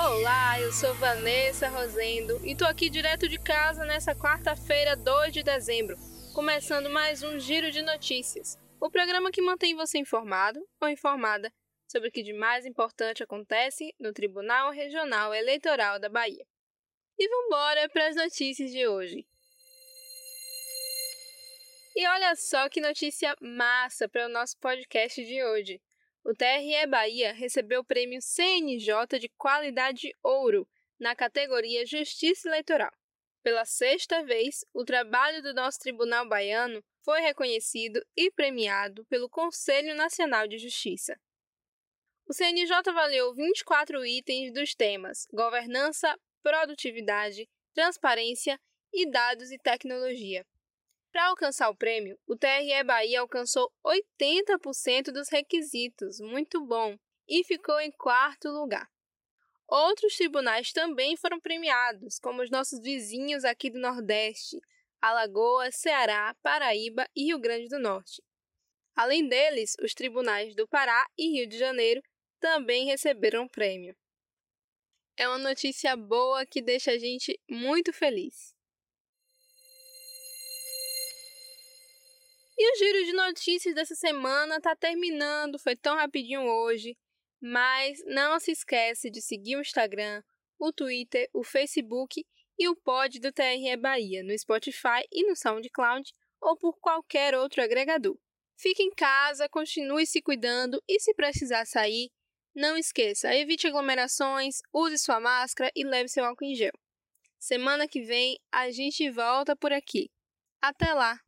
Olá, eu sou Vanessa Rosendo e tô aqui direto de casa nessa quarta-feira, 2 de dezembro, começando mais um Giro de Notícias, o programa que mantém você informado ou informada sobre o que de mais importante acontece no Tribunal Regional Eleitoral da Bahia. E vambora para as notícias de hoje. E olha só que notícia massa para o nosso podcast de hoje. O TRE Bahia recebeu o prêmio CNJ de qualidade ouro na categoria Justiça Eleitoral. Pela sexta vez, o trabalho do nosso tribunal baiano foi reconhecido e premiado pelo Conselho Nacional de Justiça. O CNJ avaliou 24 itens dos temas governança, produtividade, transparência e dados e tecnologia. Para alcançar o prêmio, o TRE Bahia alcançou 80% dos requisitos, muito bom, e ficou em quarto lugar. Outros tribunais também foram premiados, como os nossos vizinhos aqui do Nordeste, Alagoas, Ceará, Paraíba e Rio Grande do Norte. Além deles, os tribunais do Pará e Rio de Janeiro também receberam o prêmio. É uma notícia boa que deixa a gente muito feliz. O giro de notícias dessa semana está terminando, foi tão rapidinho hoje. Mas não se esquece de seguir o Instagram, o Twitter, o Facebook e o pod do TRE Bahia no Spotify e no SoundCloud ou por qualquer outro agregador. Fique em casa, continue se cuidando e se precisar sair, não esqueça, evite aglomerações, use sua máscara e leve seu álcool em gel. Semana que vem a gente volta por aqui. Até lá!